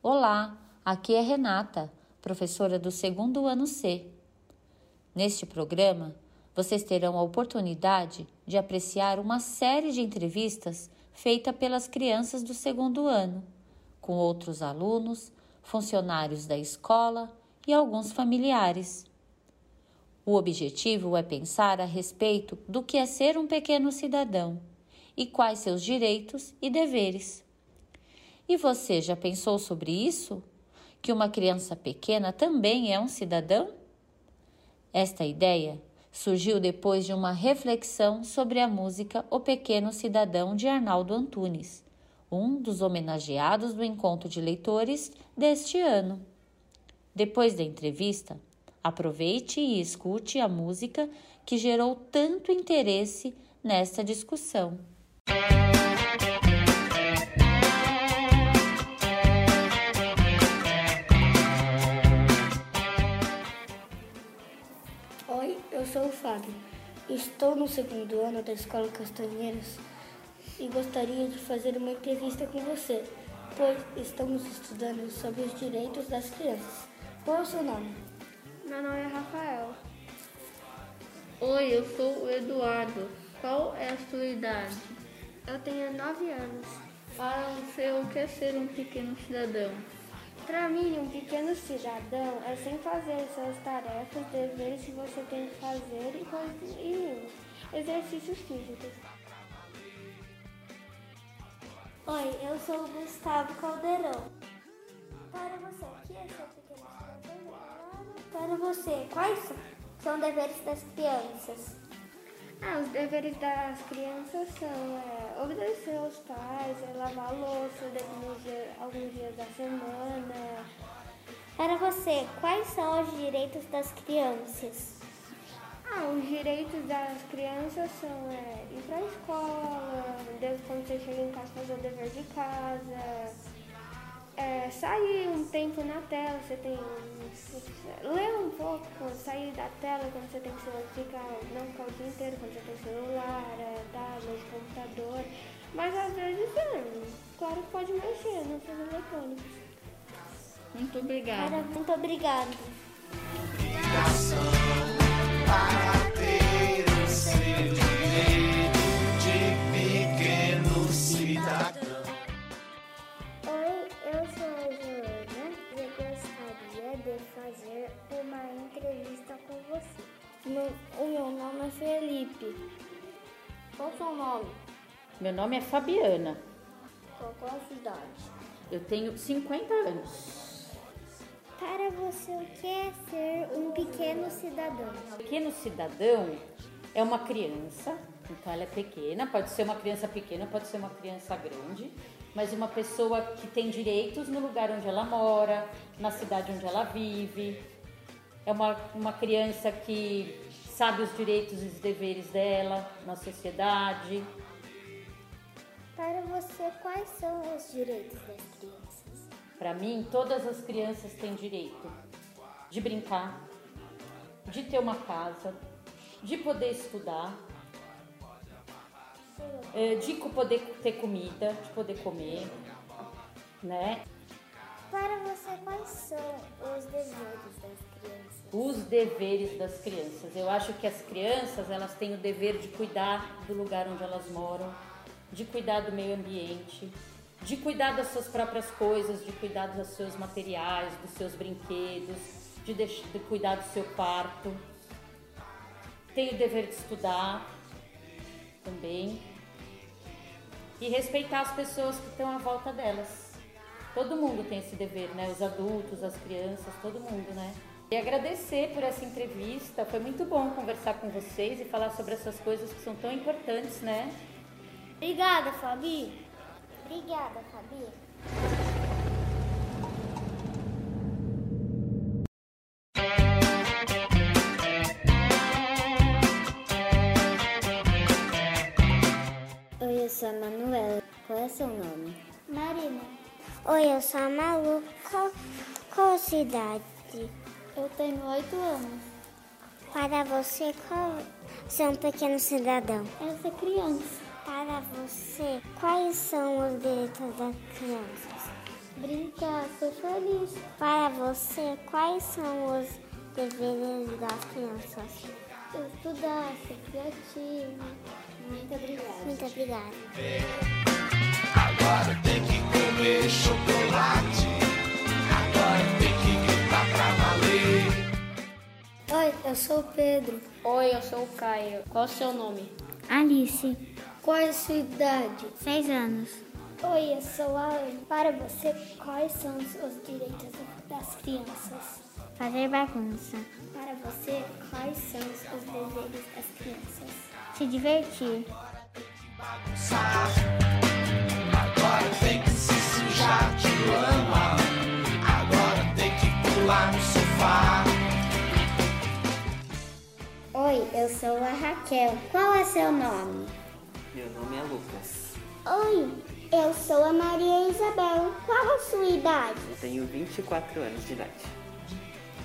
Olá, aqui é Renata, professora do segundo ano C. Neste programa, vocês terão a oportunidade de apreciar uma série de entrevistas feitas pelas crianças do segundo ano, com outros alunos, funcionários da escola e alguns familiares. O objetivo é pensar a respeito do que é ser um pequeno cidadão e quais seus direitos e deveres. E você já pensou sobre isso? Que uma criança pequena também é um cidadão? Esta ideia surgiu depois de uma reflexão sobre a música O Pequeno Cidadão de Arnaldo Antunes, um dos homenageados do encontro de leitores deste ano. Depois da entrevista, aproveite e escute a música que gerou tanto interesse nesta discussão. Sou o Fábio. Estou no segundo ano da Escola Castanheiras e gostaria de fazer uma entrevista com você, pois estamos estudando sobre os direitos das crianças. Qual é o seu nome? Meu nome é Rafael. Oi, eu sou o Eduardo. Qual é a sua idade? Eu tenho nove anos. Para você, o que é ser um pequeno cidadão? Para mim, um pequeno cidadão é sem fazer suas tarefas, deveres que você tem que fazer e, e exercícios físicos. Oi, eu sou o Gustavo Caldeirão. Para você, o que é ser pequeno cidadão? Para você, quais são deveres das crianças? Ah, os deveres das crianças são é, obedecer aos pais, é, lavar louça alguns dias, alguns dias da semana. Para você, quais são os direitos das crianças? Ah, os direitos das crianças são é, ir para a escola, quando você chega em casa fazer o dever de casa, é, sair um tempo na tela, você tem ler um pouco, sair da tela quando você tem que ficar, não ficar o dia inteiro, quando você tem celular, é, tablet, computador. Mas às vezes, é, claro que pode mexer nos seus eletrônicos. Muito obrigada. Cara, muito obrigada. Entrevista com você. Meu, o meu nome é Felipe. Qual o seu nome? Meu nome é Fabiana. Qual, qual a cidade? Eu tenho 50 anos. Para você, o que é ser um pequeno cidadão? Pequeno cidadão é uma criança, então ela é pequena, pode ser uma criança pequena, pode ser uma criança grande, mas uma pessoa que tem direitos no lugar onde ela mora, na cidade onde ela vive. É uma, uma criança que sabe os direitos e os deveres dela na sociedade. Para você, quais são os direitos das crianças? Para mim, todas as crianças têm direito de brincar, de ter uma casa, de poder estudar, eh, de poder ter comida, de poder comer, né? Para você, quais são os deveres das crianças? Os deveres das crianças. Eu acho que as crianças elas têm o dever de cuidar do lugar onde elas moram, de cuidar do meio ambiente, de cuidar das suas próprias coisas, de cuidar dos seus materiais, dos seus brinquedos, de, deix- de cuidar do seu quarto. Tem o dever de estudar também e respeitar as pessoas que estão à volta delas. Todo mundo tem esse dever, né? Os adultos, as crianças, todo mundo, né? E agradecer por essa entrevista. Foi muito bom conversar com vocês e falar sobre essas coisas que são tão importantes, né? Obrigada, Fabi. Obrigada, Fabi. Oi, eu sou a Malu. Qual, qual a cidade? Eu tenho oito anos. Para você, qual ser um pequeno cidadão? Eu sou criança. Para você, quais são os direitos das crianças? Brincar, ser feliz. Para você, quais são os deveres das crianças? Estudar, ser criativo. Muito obrigada. Muito obrigada. Agora tem que comer chocolate. Agora tem que gritar pra valer. Oi, eu sou o Pedro. Oi, eu sou o Caio. Qual o seu nome? Alice, Qual é a sua idade? seis anos. Oi, eu sou a Anne. Para você, quais são os os direitos das crianças? Fazer bagunça. Para você, quais são os os deveres das crianças? Se divertir. Bagunçar. Agora tem que sujar de lama. Agora tem que pular no sofá. Oi, eu sou a Raquel. Qual é seu nome? Meu nome é Lucas. Oi, eu sou a Maria Isabel. Qual a sua idade? Tenho 24 anos de idade.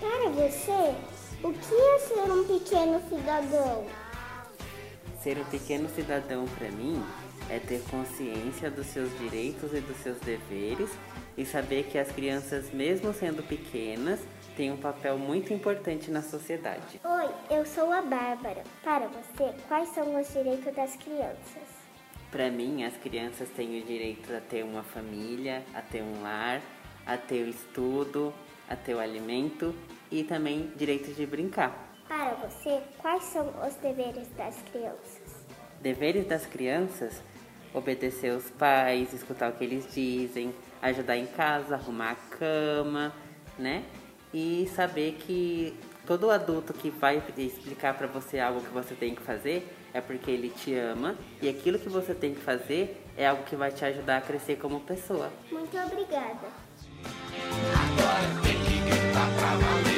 Para você, o que é ser um pequeno cidadão? Ser um pequeno cidadão para mim é ter consciência dos seus direitos e dos seus deveres e saber que as crianças, mesmo sendo pequenas, têm um papel muito importante na sociedade. Oi, eu sou a Bárbara. Para você, quais são os direitos das crianças? Para mim, as crianças têm o direito a ter uma família, a ter um lar, a ter o estudo, a ter o alimento e também direito de brincar. Para você, quais são os deveres das crianças? Deveres das crianças: obedecer os pais, escutar o que eles dizem, ajudar em casa, arrumar a cama, né? E saber que todo adulto que vai explicar para você algo que você tem que fazer é porque ele te ama e aquilo que você tem que fazer é algo que vai te ajudar a crescer como pessoa. Muito obrigada. Agora tem que gritar pra valer.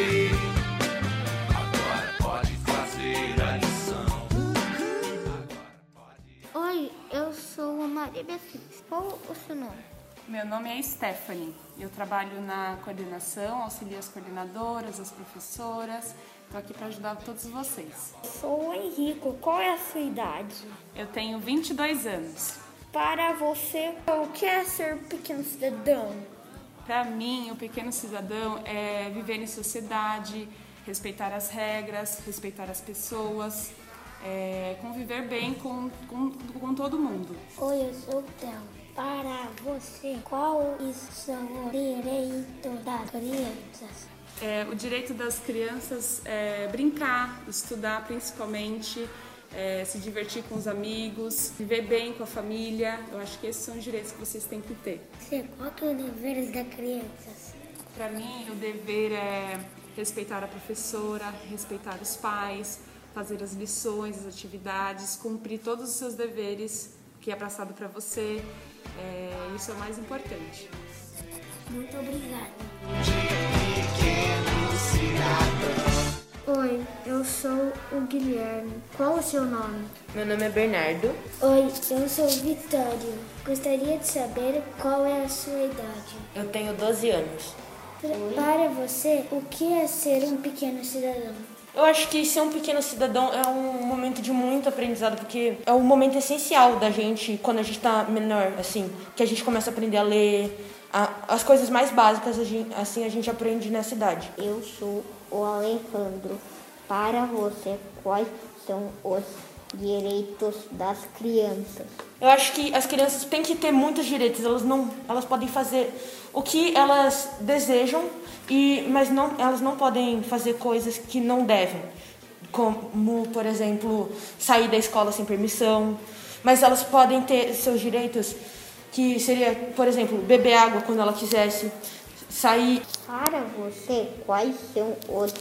Seu nome? Meu nome é Stephanie. Eu trabalho na coordenação, auxilio as coordenadoras, as professoras. Estou aqui para ajudar todos vocês. Sou o Henrico. Qual é a sua idade? Eu tenho 22 anos. Para você, o que é ser pequeno cidadão? Para mim, o pequeno cidadão é viver em sociedade, respeitar as regras, respeitar as pessoas, é, conviver bem com, com, com todo mundo. Oi, eu sou o Theo. Para você, quais são os direitos das crianças? É, o direito das crianças é brincar, estudar principalmente, é, se divertir com os amigos, viver bem com a família. Eu acho que esses são os direitos que vocês têm que ter. Você, qual que é o dever das crianças? Para mim, o dever é respeitar a professora, respeitar os pais, fazer as lições, as atividades, cumprir todos os seus deveres que é passado para você. É, isso é o mais importante. Muito obrigada. Pequeno cidadão. Oi, eu sou o Guilherme. Qual o seu nome? Meu nome é Bernardo. Oi, eu sou Vitório. Gostaria de saber qual é a sua idade. Eu tenho 12 anos. Para você, o que é ser um pequeno cidadão? Eu acho que ser um pequeno cidadão é um momento de muito aprendizado, porque é um momento essencial da gente quando a gente tá menor, assim, que a gente começa a aprender a ler, a- as coisas mais básicas, a gente- assim, a gente aprende nessa idade. Eu sou o Alejandro. Para você, quais são os direitos das crianças? Eu acho que as crianças têm que ter muitos direitos, elas não, elas podem fazer o que elas desejam e mas não, elas não podem fazer coisas que não devem, como por exemplo sair da escola sem permissão, mas elas podem ter seus direitos que seria, por exemplo, beber água quando ela quisesse, sair. Para você, quais são os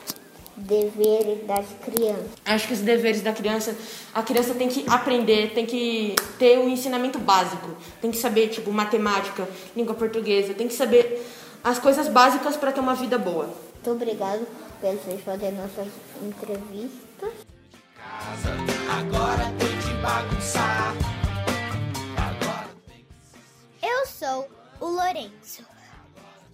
deveres das crianças? Acho que os deveres da criança, a criança tem que aprender, tem que ter o ensinamento básico, tem que saber tipo matemática, língua portuguesa, tem que saber as coisas básicas para ter uma vida boa. Muito obrigado por vocês fazerem nossas entrevistas. Casa, agora tem que bagunçar. Agora Eu sou o Lourenço.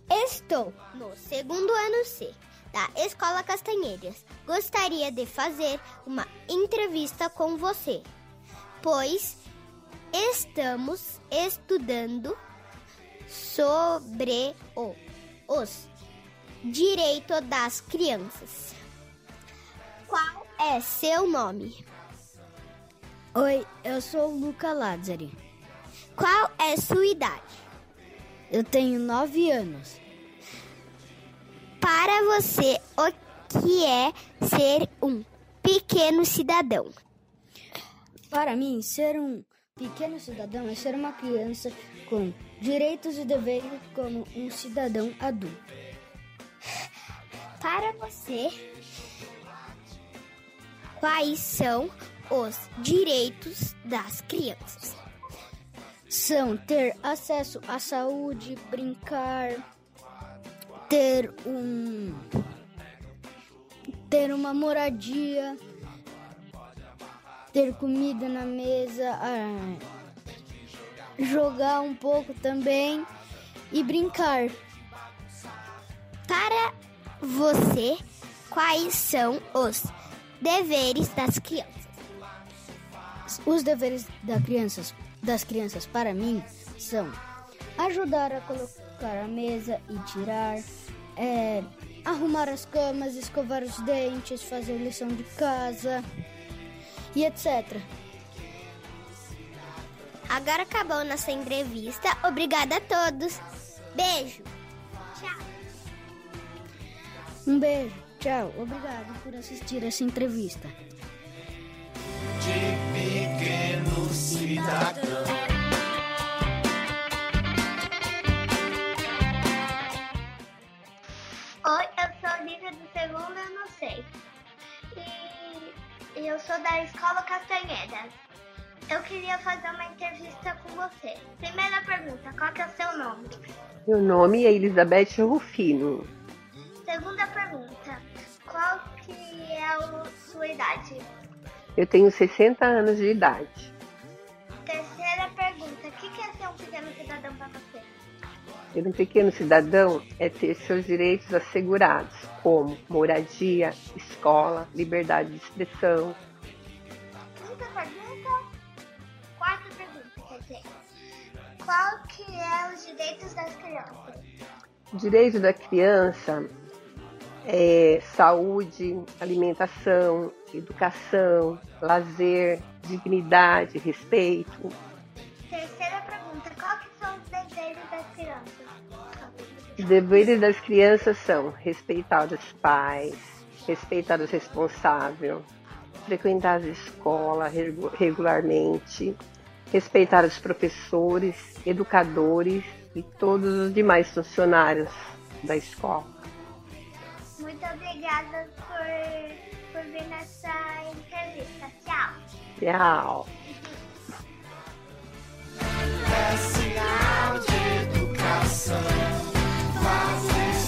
Estou no segundo ano C da Escola Castanheiras. Gostaria de fazer uma entrevista com você, pois estamos estudando sobre o, os direitos das crianças. Qual é seu nome? Oi, eu sou Luca Lazzari. Qual é sua idade? Eu tenho nove anos. Para você, o que é ser um pequeno cidadão? Para mim, ser um pequeno cidadão é ser uma criança com direitos e deveres como um cidadão adulto. Para você, quais são os direitos das crianças? São ter acesso à saúde, brincar, ter um ter uma moradia, ter comida na mesa, ah, jogar um pouco também e brincar. Para você, quais são os deveres das crianças? Os deveres das crianças, das crianças para mim são ajudar a colocar a mesa e tirar, é, arrumar as camas, escovar os dentes, fazer lição de casa e etc. Agora acabou nossa entrevista. Obrigada a todos. Beijo. Tchau. Um beijo. Tchau. Obrigado por assistir essa entrevista. De pequeno cidadão. Escola Castanhedas. Eu queria fazer uma entrevista com você. Primeira pergunta, qual que é o seu nome? Meu nome é Elizabeth Rufino. Segunda pergunta, qual que é a sua idade? Eu tenho 60 anos de idade. Terceira pergunta, o que que é ser um pequeno cidadão para você? Ser um pequeno cidadão é ter seus direitos assegurados, como moradia, escola, liberdade de expressão. Os direitos das crianças? Direito da criança é saúde, alimentação, educação, lazer, dignidade, respeito. Terceira pergunta, que são os deveres das crianças? Os deveres das crianças são respeitar os pais, respeitar os responsáveis, frequentar a escola regu- regularmente, respeitar os professores, educadores e todos os demais funcionários da escola. Muito obrigada por, por vir nessa entrevista. Tchau. Tchau. É sinal de educação. Fazer